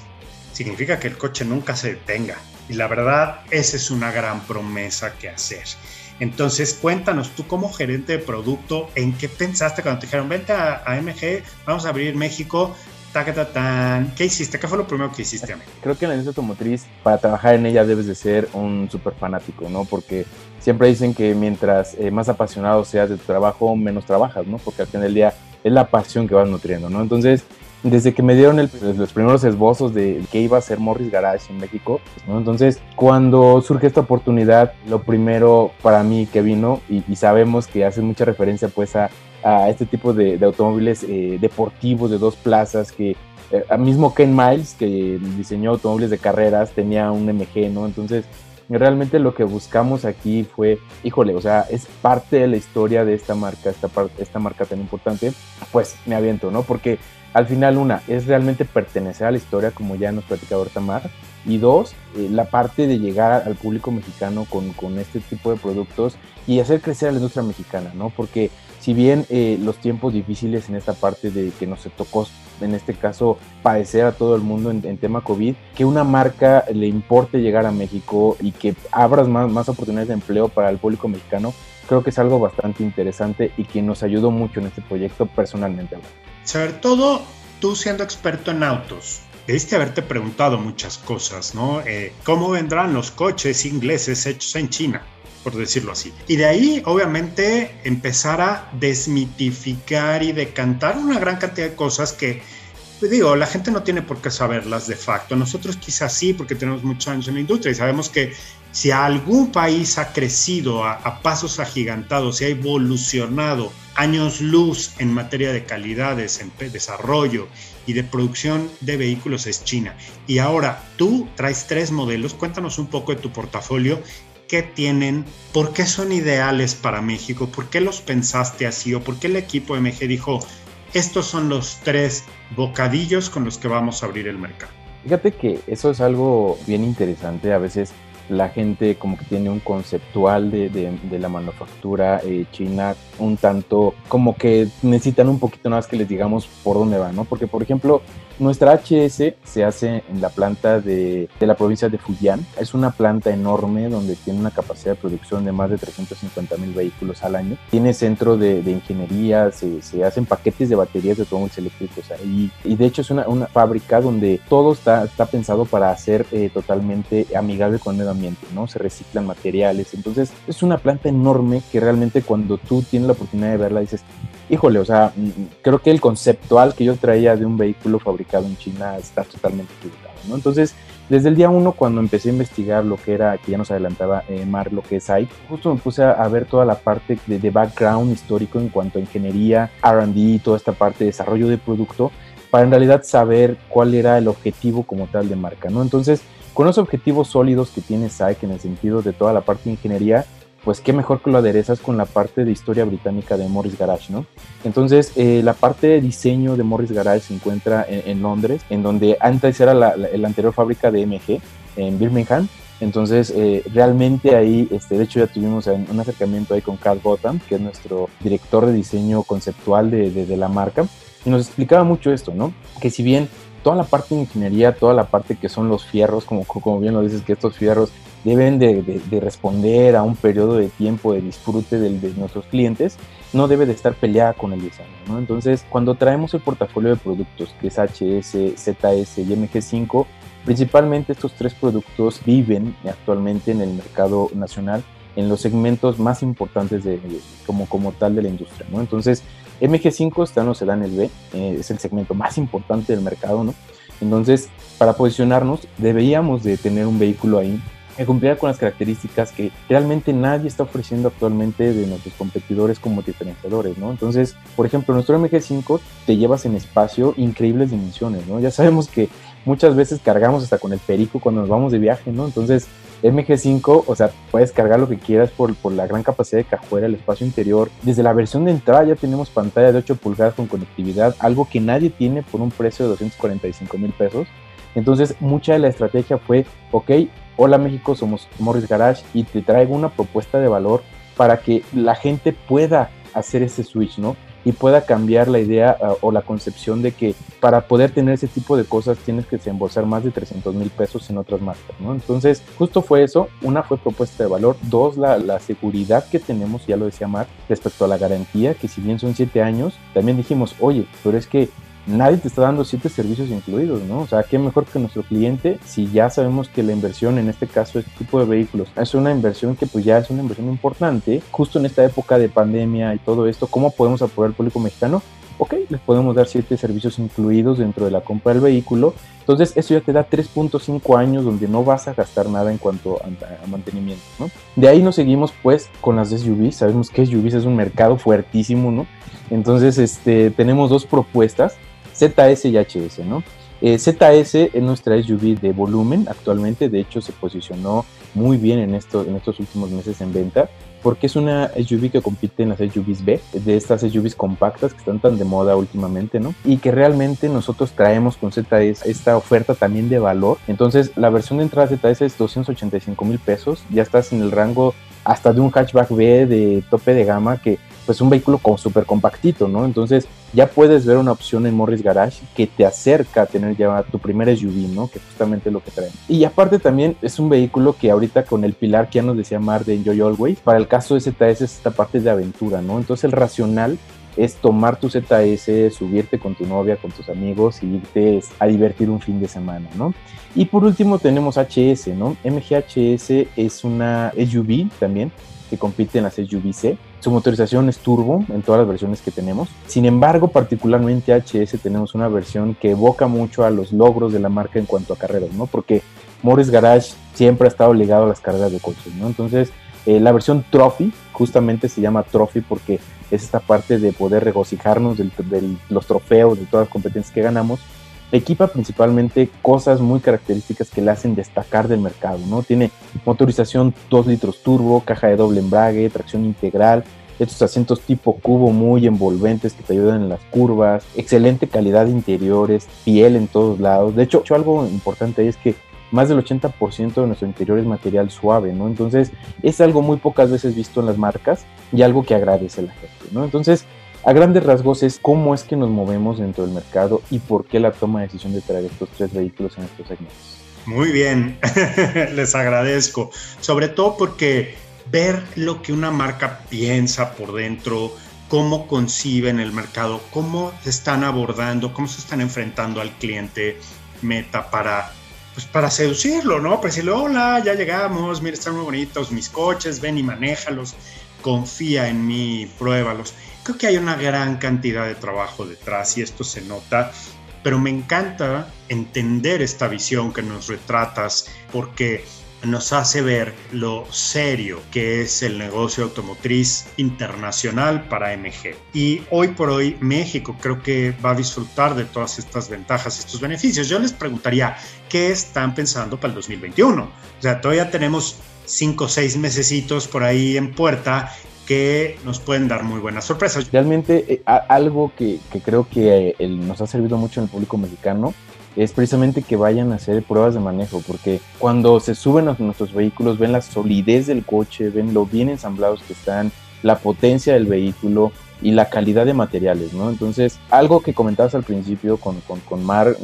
significa que el coche nunca se detenga. Y la verdad, esa es una gran promesa que hacer. Entonces, cuéntanos tú como gerente de producto, ¿en qué pensaste cuando te dijeron, vente a, MG, vamos a abrir México? Tan. ¿Qué hiciste? ¿Qué fue lo primero que hiciste? Creo que en la industria automotriz, para trabajar en ella debes de ser un súper fanático, ¿no? Porque siempre dicen que mientras eh, más apasionado seas de tu trabajo, menos trabajas, ¿no? Porque al final del día es la pasión que vas nutriendo, ¿no? Entonces, desde que me dieron los primeros esbozos de qué iba a ser Morris Garage en México. Entonces, cuando surge esta oportunidad, lo primero para mí que vino, y, sabemos que hace mucha referencia pues a, este tipo de, automóviles eh, deportivos de dos plazas que eh, mismo Ken Miles, que diseñó automóviles de carreras, tenía un MG, ¿no? Entonces, realmente lo que buscamos aquí fue, híjole, o sea, es parte de la historia de esta marca, esta, esta marca tan importante, pues me aviento, ¿no? Porque al final una, es realmente pertenecer a la historia, como ya nos platicaba ahorita y dos, eh, la parte de llegar al público mexicano con, con, este tipo de productos y hacer crecer a la industria mexicana, ¿no? Porque si bien eh, los tiempos difíciles en esta parte de que nos tocó, en este caso, padecer a todo el mundo en, tema COVID, que una marca le importe llegar a México y que abras más, más oportunidades de empleo para el público mexicano, creo que es algo bastante interesante y que nos ayudó mucho en este proyecto personalmente sobre todo tú siendo experto en autos, debiste haberte preguntado muchas cosas, ¿no? Eh, ¿Cómo vendrán los coches ingleses hechos en China? por decirlo así. Y de ahí, obviamente, empezar a desmitificar y decantar una gran cantidad de cosas que, pues digo, la gente no tiene por qué saberlas de facto. Nosotros quizás sí, porque tenemos muchos años en la industria y sabemos que si algún país ha crecido a, a pasos agigantados y ha evolucionado años luz en materia de calidades, en desarrollo y de producción de vehículos es China. Y ahora tú traes tres modelos, cuéntanos un poco de tu portafolio, qué tienen, por qué son ideales para México, por qué los pensaste así o por qué el equipo MG dijo, estos son los tres bocadillos con los que vamos a abrir el mercado. Fíjate que eso es algo bien interesante, a veces la gente como que tiene un conceptual de, de, la manufactura eh, china un tanto como que necesitan un poquito más que les digamos por dónde va, ¿no? Porque, por ejemplo, nuestra HS se hace en la planta de, la provincia de Fujian. Es una planta enorme donde tiene una capacidad de producción de más de 350 mil vehículos al año. Tiene centro de, ingeniería, se, hacen paquetes de baterías de automóviles eléctricos ahí. Y de hecho es una, fábrica donde todo está, está pensado para ser eh, totalmente amigable con el medio ambiente, ¿no? Se reciclan materiales. Entonces es una planta enorme que realmente cuando tú tienes la oportunidad de verla dices, híjole, o sea, mm, creo que el conceptual que yo traía de un vehículo fabricado en China está totalmente equivocado, ¿no? Entonces, desde el día uno, cuando empecé a investigar lo que era, que ya nos adelantaba eh, Mar, lo que es AI, justo me puse a, ver toda la parte de, de, background histórico en cuanto a ingeniería, RD, toda esta parte de desarrollo de producto, para en realidad saber cuál era el objetivo como tal de marca, ¿no? Entonces, con los objetivos sólidos que tiene SAIC en el sentido de toda la parte de ingeniería, pues qué mejor que lo aderezas con la parte de historia británica de Morris Garage, ¿no? Entonces, eh, la parte de diseño de Morris Garage se encuentra en, Londres, en donde antes era la, anterior fábrica de MG, en Birmingham. Entonces, eh, realmente ahí, este, de hecho ya tuvimos un acercamiento ahí con Carl Gotham, que es nuestro director de diseño conceptual de, de, de la marca, y nos explicaba mucho esto, ¿no? Que si bien toda la parte de ingeniería, toda la parte que son los fierros, como, como bien lo dices, que estos fierros deben de, responder a un periodo de tiempo de disfrute de, nuestros clientes, no debe de estar peleada con el diseño. ¿no? Entonces, cuando traemos el portafolio de productos, que es HS, ZS y MG5, principalmente estos tres productos viven actualmente en el mercado nacional en los segmentos más importantes de, como, como tal de la industria. ¿no? Entonces, MG5 está en los el B, eh, es el segmento más importante del mercado, ¿no? Entonces, para posicionarnos, deberíamos de tener un vehículo ahí que cumpliera con las características que realmente nadie está ofreciendo actualmente de nuestros competidores como diferenciadores, ¿no? Entonces, por ejemplo, nuestro MG5 te llevas en espacio increíbles dimensiones, ¿no? Ya sabemos que muchas veces cargamos hasta con el perico cuando nos vamos de viaje, ¿no? Entonces, MG5, o sea, puedes cargar lo que quieras por, por la gran capacidad de cajuela, el espacio interior. Desde la versión de entrada ya tenemos pantalla de 8 pulgadas con conectividad, algo que nadie tiene por un precio de 245 mil pesos. Entonces, mucha de la estrategia fue, ok, hola México, somos Morris Garage y te traigo una propuesta de valor para que la gente pueda hacer ese switch, ¿no? Y pueda cambiar la idea uh, o la concepción de que para poder tener ese tipo de cosas tienes que desembolsar más de 300 mil pesos en otras marcas, ¿no? Entonces, justo fue eso. Una fue propuesta de valor. Dos, la, la seguridad que tenemos, ya lo decía Mark, respecto a la garantía, que si bien son siete años, también dijimos, oye, pero es que nadie te está dando siete servicios incluidos, ¿no? O sea, qué mejor que nuestro cliente si ya sabemos que la inversión, en este caso, este tipo de vehículos, es una inversión que pues ya es una inversión importante, justo en esta época de pandemia y todo esto, ¿cómo podemos apoyar al público mexicano? Ok, les podemos dar siete servicios incluidos dentro de la compra del vehículo. Entonces, eso ya te da 3.5 años donde no vas a gastar nada en cuanto a, mantenimiento, ¿no? De ahí nos seguimos pues con las SUVs. Sabemos que SUVs es un mercado fuertísimo, ¿no? Entonces, este, tenemos dos propuestas ZS y HS, ¿no? Eh, ZS es nuestra SUV de volumen actualmente, de hecho se posicionó muy bien en, esto, en estos últimos meses en venta, porque es una SUV que compite en las SUVs B, de estas SUVs compactas que están tan de moda últimamente, ¿no? Y que realmente nosotros traemos con ZS esta oferta también de valor. Entonces, la versión de entrada ZS es 285 mil pesos, ya estás en el rango hasta de un hatchback B de tope de gama que pues un vehículo como súper compactito, ¿no? Entonces ya puedes ver una opción en Morris Garage que te acerca a tener ya tu primer SUV, ¿no? Que justamente es lo que traen. Y aparte también es un vehículo que ahorita con el pilar que ya nos decía Mar de Enjoy Always, para el caso de ZS es esta parte de aventura, ¿no? Entonces el racional es tomar tu ZS, subirte con tu novia, con tus amigos y irte a divertir un fin de semana, ¿no? Y por último tenemos HS, ¿no? MGHS es una SUV también que compite en las SUV-C. Su motorización es turbo en todas las versiones que tenemos. Sin embargo, particularmente HS tenemos una versión que evoca mucho a los logros de la marca en cuanto a carreras, ¿no? Porque Morris Garage siempre ha estado ligado a las carreras de coches, ¿no? Entonces, eh, la versión Trophy justamente se llama Trophy porque es esta parte de poder regocijarnos de los trofeos, de todas las competencias que ganamos equipa principalmente cosas muy características que le hacen destacar del mercado, ¿no? Tiene motorización 2 litros turbo, caja de doble embrague, tracción integral, estos asientos tipo cubo muy envolventes que te ayudan en las curvas, excelente calidad de interiores, piel en todos lados. De hecho, algo importante es que más del 80% de nuestro interior es material suave, ¿no? Entonces es algo muy pocas veces visto en las marcas y algo que agradece la gente, ¿no? Entonces, a grandes rasgos es cómo es que nos movemos dentro del mercado y por qué la toma de decisión de traer estos tres vehículos en estos segmentos. Muy bien, [laughs] les agradezco, sobre todo porque ver lo que una marca piensa por dentro, cómo conciben el mercado, cómo se están abordando, cómo se están enfrentando al cliente meta para, pues para seducirlo, ¿no? Para decirle, hola, ya llegamos, mira, están muy bonitos mis coches, ven y manéjalos, confía en mí, pruébalos. Creo que hay una gran cantidad de trabajo detrás y esto se nota, pero me encanta entender esta visión que nos retratas porque nos hace ver lo serio que es el negocio automotriz internacional para MG. Y hoy por hoy México creo que va a disfrutar de todas estas ventajas, estos beneficios. Yo les preguntaría, ¿qué están pensando para el 2021? O sea, todavía tenemos cinco o seis mesecitos por ahí en puerta que nos pueden dar muy buenas sorpresas. Realmente eh, algo que, creo que eh, nos ha servido mucho en el público mexicano es precisamente que vayan a hacer pruebas de manejo, porque cuando se suben a nuestros vehículos ven la solidez del coche, ven lo bien ensamblados que están, la potencia del vehículo y la calidad de materiales, ¿no? Entonces, algo que comentabas al principio con, con, Mar,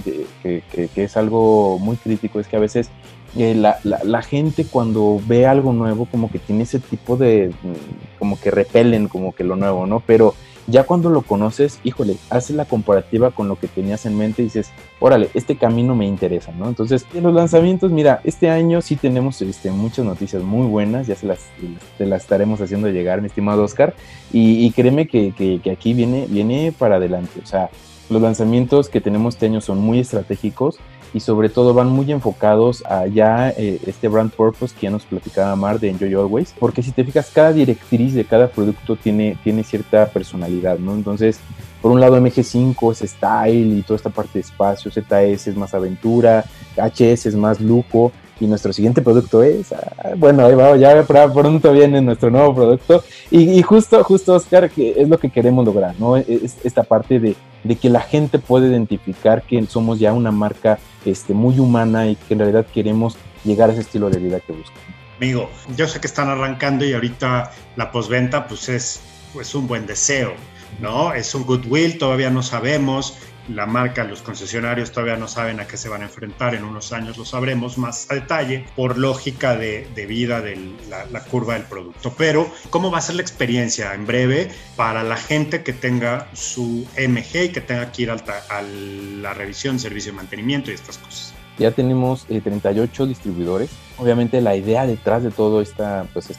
que, que, es algo muy crítico, es que a veces eh, la, la, la, gente cuando ve algo nuevo como que tiene ese tipo de, mm, como que repelen como que lo nuevo, ¿no? Pero ya cuando lo conoces, híjole, haces la comparativa con lo que tenías en mente y dices, órale, este camino me interesa, ¿no? Entonces, en los lanzamientos, mira, este año sí tenemos este, muchas noticias muy buenas, ya se las, las estaremos haciendo llegar, mi estimado Oscar, y, créeme que, que, aquí viene, viene para adelante, o sea, los lanzamientos que tenemos este año son muy estratégicos y sobre todo van muy enfocados a ya eh, este brand purpose que ya nos platicaba Mar de Enjoy Always, porque si te fijas, cada directriz de cada producto tiene, tiene cierta personalidad, ¿no? Entonces, por un lado MG5 es style y toda esta parte de espacio, ZS es más aventura, HS es más lujo, y nuestro siguiente producto es, ah, bueno, ahí va, ya pronto viene nuestro nuevo producto y, justo, justo Oscar, que es lo que queremos lograr, ¿no? Es esta parte de, de, que la gente puede identificar que somos ya una marca este, muy humana y que en realidad queremos llegar a ese estilo de vida que buscan. Amigo, yo sé que están arrancando y ahorita la posventa pues es pues un buen deseo, ¿no? Es un goodwill, todavía no sabemos, la marca, los concesionarios todavía no saben a qué se van a enfrentar, en unos años lo sabremos más a detalle por lógica de, vida de la, curva del producto. Pero, ¿cómo va a ser la experiencia en breve para la gente que tenga su MG y que tenga que ir a, la revisión, servicio de mantenimiento y estas cosas? Ya tenemos 38 eh, distribuidores. Obviamente la idea detrás de todo esta, pues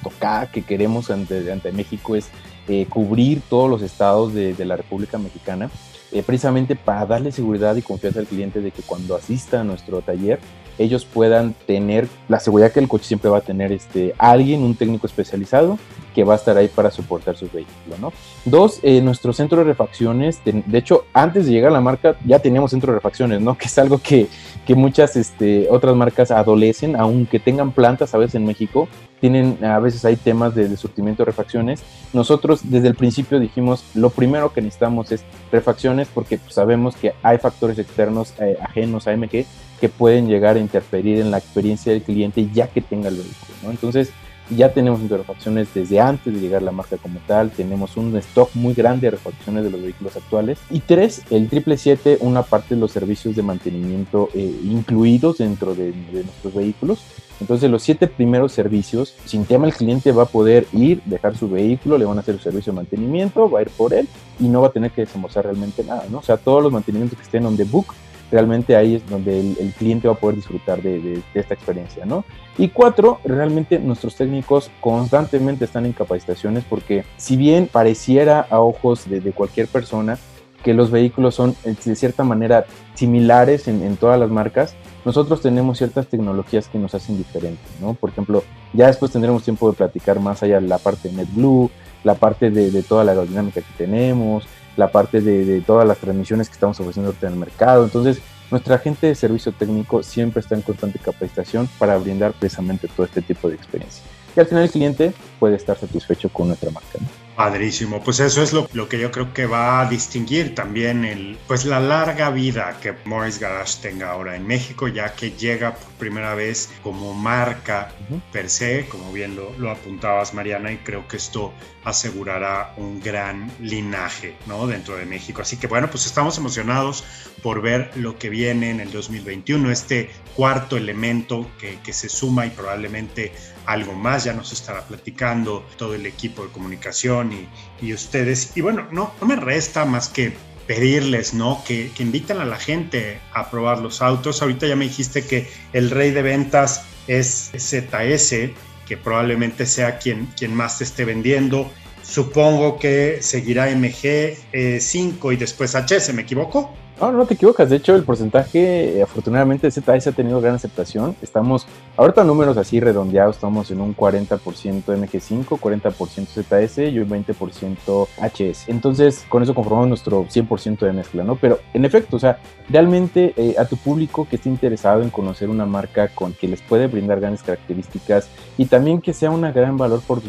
que queremos ante, México es eh, cubrir todos los estados de la República Mexicana eh, precisamente para darle seguridad y confianza al cliente de que cuando asista a nuestro taller ellos puedan tener la seguridad que el coche siempre va a tener este, alguien, un técnico especializado que va a estar ahí para soportar su vehículo, ¿no? Dos, eh, nuestro centro de refacciones, de, hecho, antes de llegar a la marca ya teníamos centro de refacciones, ¿no? [laughs] Que es algo que, que muchas este, otras marcas adolecen, aunque tengan plantas a veces en México, tienen, a veces hay temas de, surtimiento de refacciones. Nosotros desde el principio dijimos, lo primero que necesitamos es refacciones porque sabemos que hay factores externos eh, ajenos a MG que pueden llegar a interferir en la experiencia del cliente ya que tenga el vehículo, ¿no? Entonces, ya tenemos refacciones desde antes de llegar a la marca como tal, tenemos un stock muy grande de refacciones de los vehículos actuales. Y tres, el 777, una parte de los servicios de mantenimiento eh, incluidos dentro de, nuestros vehículos. Entonces los siete primeros servicios, sin tema el cliente va a poder ir, dejar su vehículo, le van a hacer el servicio de mantenimiento, va a ir por él y no va a tener que desembolsar realmente nada, ¿no? O sea, todos los mantenimientos que estén on the book realmente ahí es donde el, cliente va a poder disfrutar de, esta experiencia, ¿no? Y cuatro, realmente nuestros técnicos constantemente están en capacitaciones porque si bien pareciera a ojos de, cualquier persona que los vehículos son de cierta manera similares en, todas las marcas, nosotros tenemos ciertas tecnologías que nos hacen diferentes, ¿no? Por ejemplo, ya después tendremos tiempo de platicar más allá de la parte de NetBlue, la parte de, de toda la aerodinámica que tenemos, la parte de, todas las transmisiones que estamos ofreciendo en el mercado. Entonces, nuestra gente de servicio técnico siempre está en constante capacitación para brindar precisamente todo este tipo de experiencia. Y al final el cliente puede estar satisfecho con nuestra marca. Padrísimo, pues eso es lo, lo, que yo creo que va a distinguir también el, pues la larga vida que Morris Garage tenga ahora en México, ya que llega por primera vez como marca per se, como bien lo, lo, apuntabas Mariana, y creo que esto asegurará un gran linaje ¿no? dentro de México. Así que bueno, pues estamos emocionados por ver lo que viene en el 2021, este cuarto elemento que, que se suma y probablemente algo más, ya nos estará platicando todo el equipo de comunicación y, ustedes. Y bueno, no, no me resta más que pedirles, ¿no? Que, que inviten a la gente a probar los autos. Ahorita ya me dijiste que el rey de ventas es ZS, que probablemente sea quien, quien más te esté vendiendo. Supongo que seguirá MG5 eh, y después HS, ¿me equivoco? No, no te equivocas. De hecho, el porcentaje, eh, afortunadamente, ZS ha tenido gran aceptación. Estamos, ahorita números así redondeados, estamos en un 40% MG5, 40% ZS y un 20% HS. Entonces, con eso conformamos nuestro 100% de mezcla, ¿no? Pero, en efecto, o sea, realmente eh, a tu público que esté interesado en conocer una marca con que les puede brindar grandes características y también que sea un gran valor por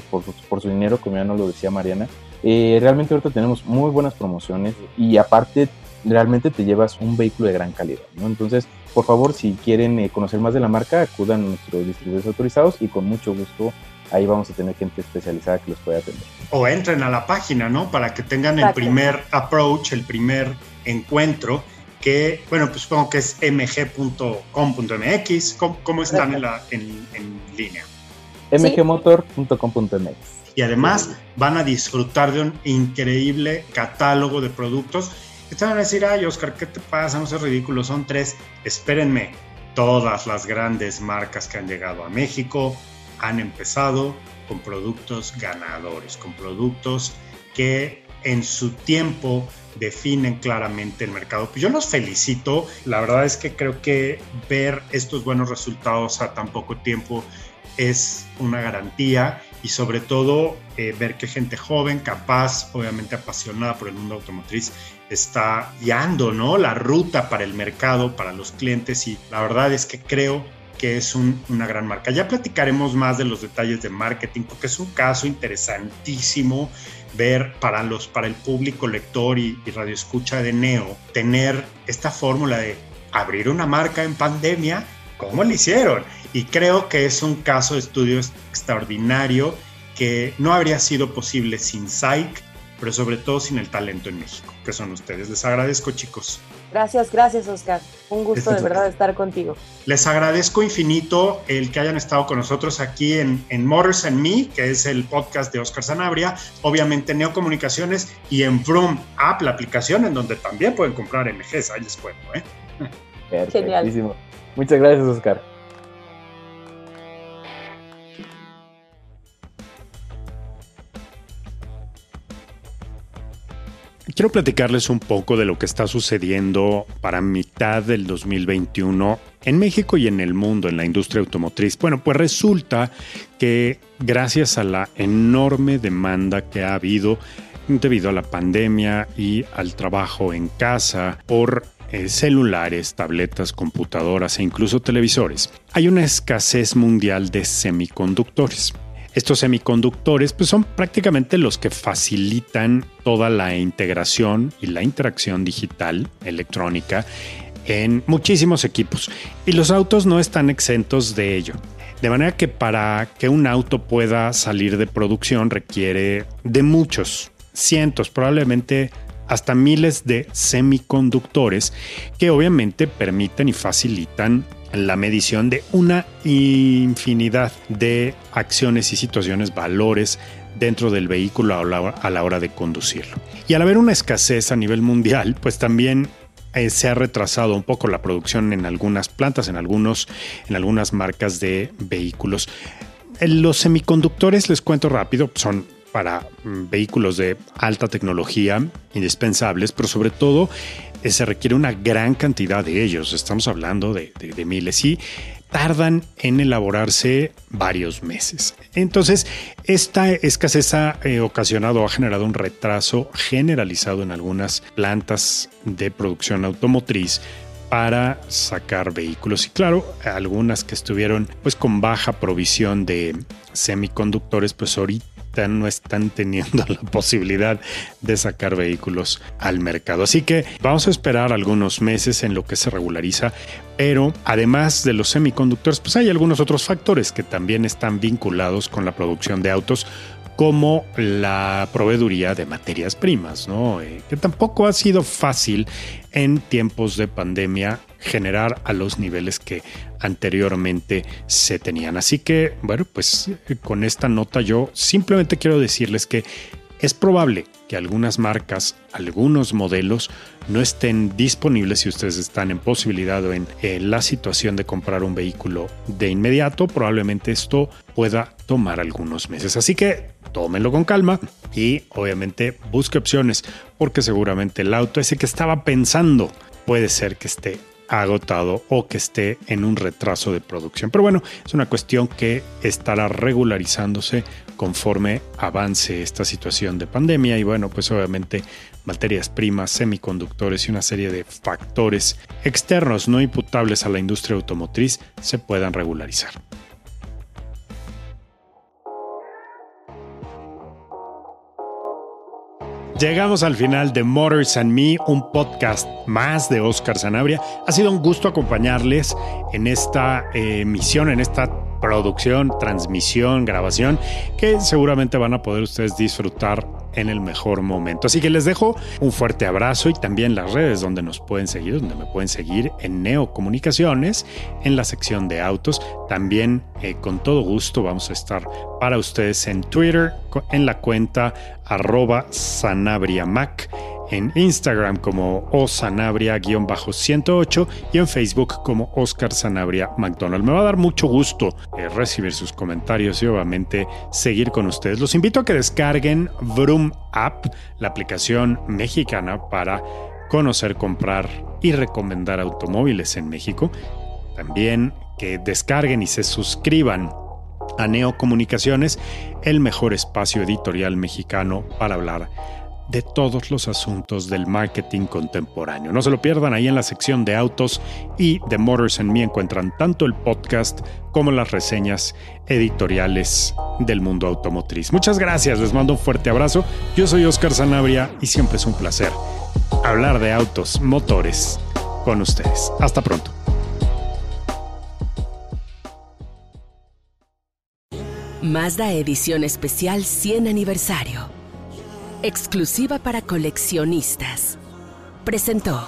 su dinero, como ya nos lo decía Mariana, eh, realmente ahorita tenemos muy buenas promociones y aparte realmente te llevas un vehículo de gran calidad. ¿no? Entonces, por favor, si quieren eh, conocer más de la marca, acudan a nuestros distribuidores autorizados y con mucho gusto ahí vamos a tener gente especializada que los pueda atender. O entren a la página, ¿no? Para que tengan el primer approach, el primer encuentro, que, bueno, pues supongo que es mg.com.mx. ¿Cómo, están en, la, en, en línea? mgmotor.com.mx. Y además van a disfrutar de un increíble catálogo de productos Estaban a decir, ay Oscar, ¿qué te pasa? No seas ridículo, son tres. Espérenme, todas las grandes marcas que han llegado a México han empezado con productos ganadores, con productos que en su tiempo definen claramente el mercado. Pues yo los felicito, la verdad es que creo que ver estos buenos resultados a tan poco tiempo es una garantía y sobre todo eh, ver que gente joven, capaz, obviamente apasionada por el mundo automotriz, está guiando ¿no? la ruta para el mercado, para los clientes y la verdad es que creo que es una gran marca. Ya platicaremos más de los detalles de marketing porque es un caso interesantísimo ver para, los, para el público lector y, radioescucha de Neo tener esta fórmula de abrir una marca en pandemia, ¿cómo lo hicieron? Y creo que es un caso de estudio extraordinario que no habría sido posible sin Psych, pero sobre todo sin el talento en México, que son ustedes. Les agradezco, chicos. Gracias, gracias, Oscar. Un gusto de verdad estar contigo. Les agradezco infinito el que hayan estado con nosotros aquí en, en Motors and Me, que es el podcast de Oscar Sanabria, obviamente en Neocomunicaciones y en Vroom App, la aplicación en donde también pueden comprar MGs. Ahí les cuento, ¿eh? Genial. Muchas gracias, Oscar. Quiero platicarles un poco de lo que está sucediendo para mitad del 2021 en México y en el mundo, en la industria automotriz. Bueno, pues resulta que gracias a la enorme demanda que ha habido debido a la pandemia y al trabajo en casa por eh, celulares, tabletas, computadoras e incluso televisores, hay una escasez mundial de semiconductores. Estos semiconductores pues, son prácticamente los que facilitan toda la integración y la interacción digital electrónica en muchísimos equipos. Y los autos no están exentos de ello. De manera que para que un auto pueda salir de producción requiere de muchos, cientos, probablemente hasta miles de semiconductores que obviamente permiten y facilitan la medición de una infinidad de acciones y situaciones, valores dentro del vehículo a la, hora de conducirlo. Y al haber una escasez a nivel mundial, pues también eh, se ha retrasado un poco la producción en algunas plantas, en, algunos, en algunas marcas de vehículos. Eh, los semiconductores, les cuento rápido, son para mm, vehículos de alta tecnología indispensables, pero sobre todo se requiere una gran cantidad de ellos. Estamos hablando de, miles y tardan en elaborarse varios meses. Entonces, esta escasez ha eh, ocasionado o ha generado un retraso generalizado en algunas plantas de producción automotriz para sacar vehículos y claro, algunas que estuvieron pues con baja provisión de semiconductores pues ahorita no están teniendo [laughs] la posibilidad de sacar vehículos al mercado. Así que vamos a esperar algunos meses en lo que se regulariza, pero además de los semiconductores, pues hay algunos otros factores que también están vinculados con la producción de autos como la proveeduría de materias primas, ¿no? Eh, que tampoco ha sido fácil en tiempos de pandemia generar a los niveles que anteriormente se tenían. Así que, bueno, pues con esta nota yo simplemente quiero decirles que es probable que algunas marcas, algunos modelos no estén disponibles si ustedes están en posibilidad o en, la situación de comprar un vehículo de inmediato. Probablemente esto pueda tomar algunos meses. Así que tómenlo con calma y obviamente busque opciones porque seguramente el auto ese que estaba pensando puede ser que esté agotado o que esté en un retraso de producción. Pero bueno, es una cuestión que estará regularizándose conforme avance esta situación de pandemia y bueno, pues obviamente materias primas, semiconductores y una serie de factores externos no imputables a la industria automotriz se puedan regularizar. Llegamos al final de Motors and Me, un podcast más de Oscar Sanabria. Ha sido un gusto acompañarles en esta emisión, en esta producción, transmisión, grabación, que seguramente van a poder ustedes disfrutar en el mejor momento. Así que les dejo un fuerte abrazo y también las redes donde nos pueden seguir, donde me pueden seguir en Neocomunicaciones, en la sección de autos. También eh, con todo gusto vamos a estar para ustedes en Twitter, en la cuenta arroba sanabriamac en Instagram como osanabria-108 y en Facebook como Oscar Sanabria McDonald. Me va a dar mucho gusto eh, recibir sus comentarios y obviamente seguir con ustedes. Los invito a que descarguen Vroom App, la aplicación mexicana para conocer, comprar y recomendar automóviles en México. También que descarguen y se suscriban a Neocomunicaciones, el mejor espacio editorial mexicano para hablar de todos los asuntos del marketing contemporáneo. No se lo pierdan ahí en la sección de autos y de Motors and Me encuentran tanto el podcast como las reseñas editoriales del mundo automotriz. Muchas gracias, les mando un fuerte abrazo. Yo soy Oscar Sanabria y siempre es un placer hablar de autos, motores con ustedes. Hasta pronto. Mazda Edición Especial 100 Aniversario exclusiva para coleccionistas. Presentó.